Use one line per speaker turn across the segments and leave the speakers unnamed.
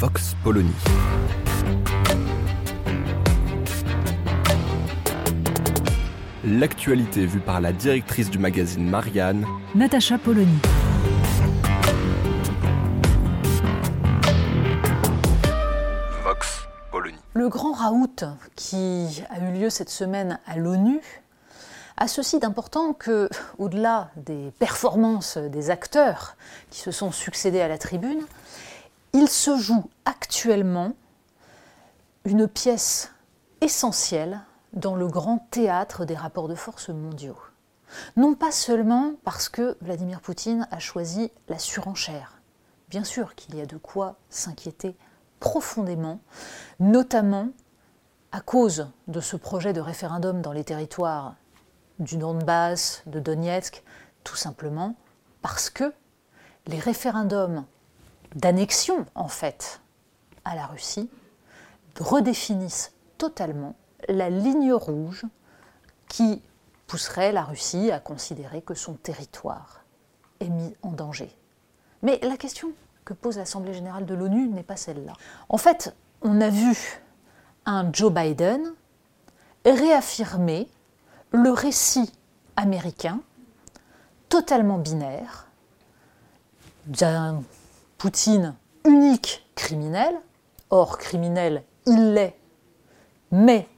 Vox Polony. L'actualité vue par la directrice du magazine Marianne,
Natacha Polony.
Vox Polony.
Le grand raout qui a eu lieu cette semaine à l'ONU a ceci d'important que, au-delà des performances des acteurs qui se sont succédés à la tribune, il se joue actuellement une pièce essentielle dans le grand théâtre des rapports de force mondiaux. Non pas seulement parce que Vladimir Poutine a choisi la surenchère. Bien sûr qu'il y a de quoi s'inquiéter profondément, notamment à cause de ce projet de référendum dans les territoires du Donbass, de Donetsk, tout simplement parce que les référendums d'annexion, en fait, à la Russie, redéfinissent totalement la ligne rouge qui pousserait la Russie à considérer que son territoire est mis en danger. Mais la question que pose l'Assemblée générale de l'ONU n'est pas celle-là. En fait, on a vu un Joe Biden réaffirmer le récit américain totalement binaire d'un Poutine unique criminel. Or, criminel, il l'est, mais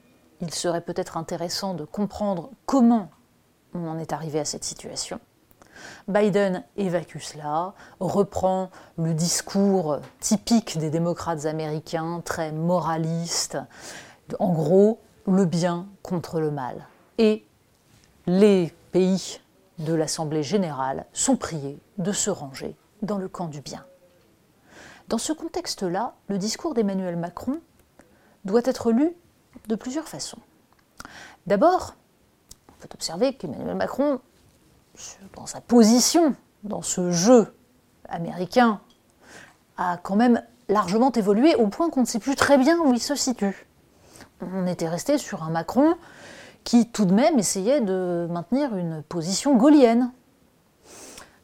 il serait peut-être intéressant de comprendre comment on en est arrivé à cette situation. Biden évacue cela, reprend le discours typique des démocrates américains, très moraliste, en gros, le bien contre le mal. Et les pays de l'Assemblée générale sont priés de se ranger dans le camp du bien. Dans ce contexte-là, le discours d'Emmanuel Macron doit être lu de plusieurs façons. D'abord, on peut observer qu'Emmanuel Macron, dans sa position, dans ce jeu américain, a quand même largement évolué au point qu'on ne sait plus très bien où il se situe. On était resté sur un Macron qui tout de même essayait de maintenir une position gaulienne,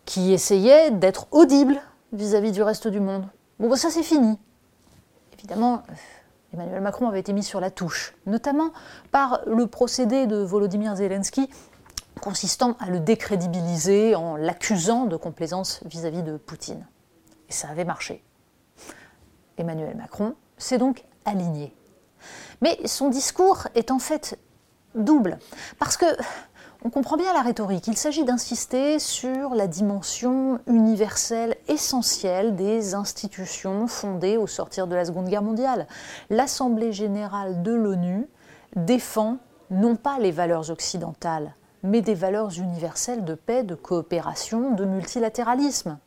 qui essayait d'être audible vis-à-vis du reste du monde. Bon, bah, ça c'est fini. Évidemment, Emmanuel Macron avait été mis sur la touche, notamment par le procédé de Volodymyr Zelensky consistant à le décrédibiliser en l'accusant de complaisance vis-à-vis de Poutine. Et ça avait marché. Emmanuel Macron s'est donc aligné. Mais son discours est en fait double, parce que on comprend bien la rhétorique. Il s'agit d'insister sur la dimension universelle essentielle des institutions fondées au sortir de la Seconde Guerre mondiale. L'Assemblée générale de l'ONU défend non pas les valeurs occidentales, mais des valeurs universelles de paix, de coopération, de multilatéralisme.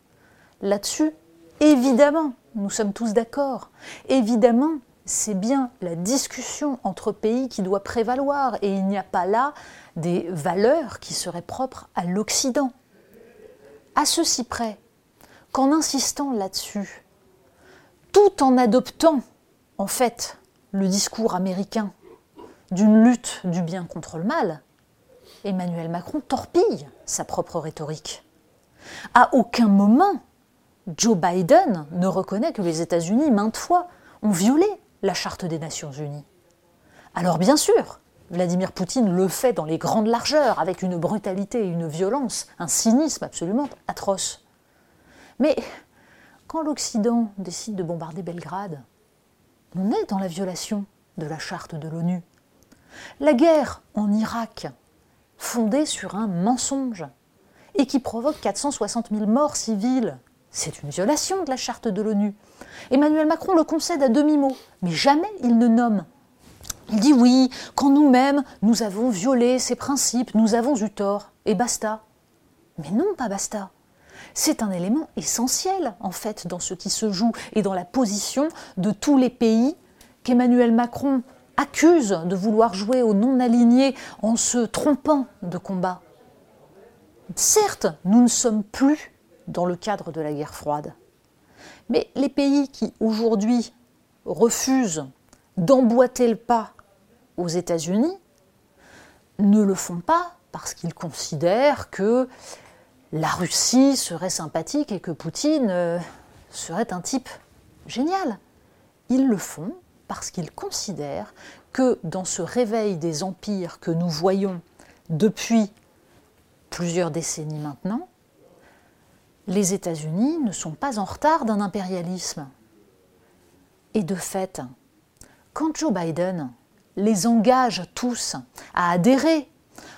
Là-dessus, évidemment, nous sommes tous d'accord. Évidemment, c'est bien la discussion entre pays qui doit prévaloir et il n'y a pas là des valeurs qui seraient propres à l'Occident. À ceci près qu'en insistant là-dessus, tout en adoptant en fait le discours américain d'une lutte du bien contre le mal, Emmanuel Macron torpille sa propre rhétorique. À aucun moment, Joe Biden ne reconnaît que les États-Unis, maintes fois, ont violé la Charte des Nations Unies. Alors bien sûr, Vladimir Poutine le fait dans les grandes largeurs, avec une brutalité et une violence, un cynisme absolument atroce. Mais quand l'Occident décide de bombarder Belgrade, on est dans la violation de la charte de l'ONU. La guerre en Irak, fondée sur un mensonge, et qui provoque 460 000 morts civiles, c'est une violation de la charte de l'ONU. Emmanuel Macron le concède à demi-mot, mais jamais il ne nomme il dit oui, quand nous-mêmes, nous avons violé ces principes, nous avons eu tort, et basta. Mais non, pas basta. c'est un élément essentiel en fait dans ce qui se joue et dans la position de tous les pays qu'Emmanuel Macron accuse de vouloir jouer au non-aligné en se trompant de combat. Certes, nous ne sommes plus dans le cadre de la guerre froide, mais les pays qui aujourd'hui refusent d'emboîter le pas aux États-Unis ne le font pas parce qu'ils considèrent que la Russie serait sympathique et que Poutine euh, serait un type génial. Ils le font parce qu'ils considèrent que dans ce réveil des empires que nous voyons depuis plusieurs décennies maintenant, les États-Unis ne sont pas en retard d'un impérialisme. Et de fait, quand Joe Biden les engage tous à adhérer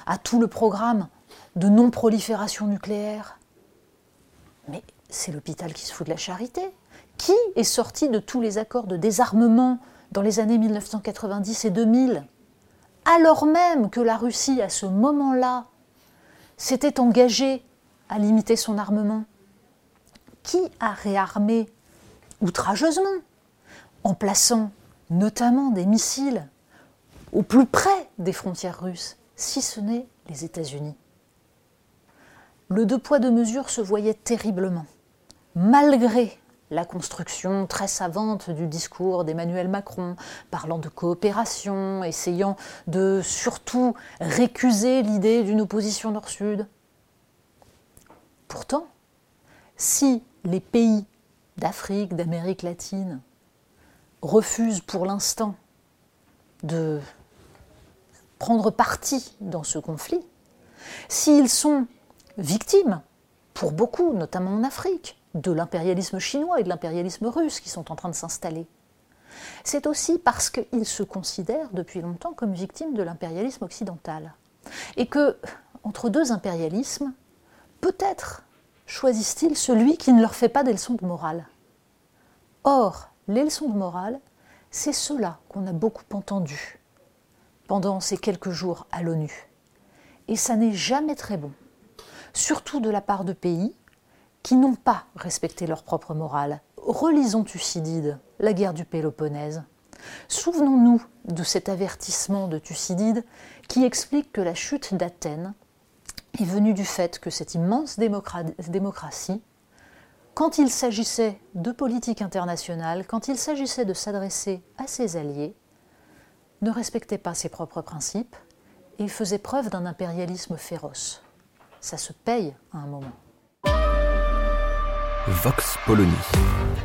à tout le programme de non-prolifération nucléaire. Mais c'est l'hôpital qui se fout de la charité. Qui est sorti de tous les accords de désarmement dans les années 1990 et 2000 alors même que la Russie, à ce moment-là, s'était engagée à limiter son armement? Qui a réarmé outrageusement en plaçant notamment des missiles au plus près des frontières russes, si ce n'est les États-Unis? Le deux poids deux mesures se voyait terriblement, malgré la construction très savante du discours d'Emmanuel Macron, parlant de coopération, essayant de surtout récuser l'idée d'une opposition nord-sud. Pourtant, si les pays d'Afrique, d'Amérique latine refusent pour l'instant de prendre parti dans ce conflit, s'ils sont victimes, pour beaucoup, notamment en Afrique, de l'impérialisme chinois et de l'impérialisme russe qui sont en train de s'installer, c'est aussi parce qu'ils se considèrent depuis longtemps comme victimes de l'impérialisme occidental. Et que, entre deux impérialismes, peut-être choisissent-ils celui qui ne leur fait pas des leçons de morale? Or, les leçons de morale, c'est cela qu'on a beaucoup entendu pendant ces quelques jours à l'ONU. Et ça n'est jamais très bon, surtout de la part de pays qui n'ont pas respecté leur propre morale. Relisons Thucydide, la guerre du Péloponnèse. Souvenons-nous de cet avertissement de Thucydide qui explique que la chute d'Athènes est venue du fait que cette immense démocratie, quand il s'agissait de politique internationale, quand il s'agissait de s'adresser à ses alliés, ne respectait pas ses propres principes et faisait preuve d'un impérialisme féroce. Ça se paye à un moment.
Vox Polony.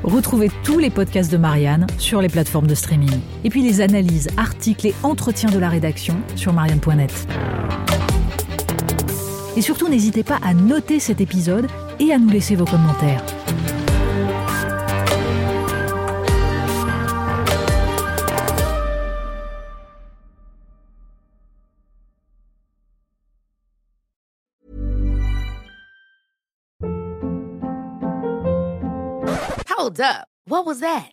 Retrouvez tous les podcasts de Marianne sur les plateformes de streaming. Et puis les analyses, articles et entretiens de la rédaction sur marianne.net. Et surtout, n'hésitez pas à noter cet épisode et à nous laisser vos commentaires.
Hold up. What was that?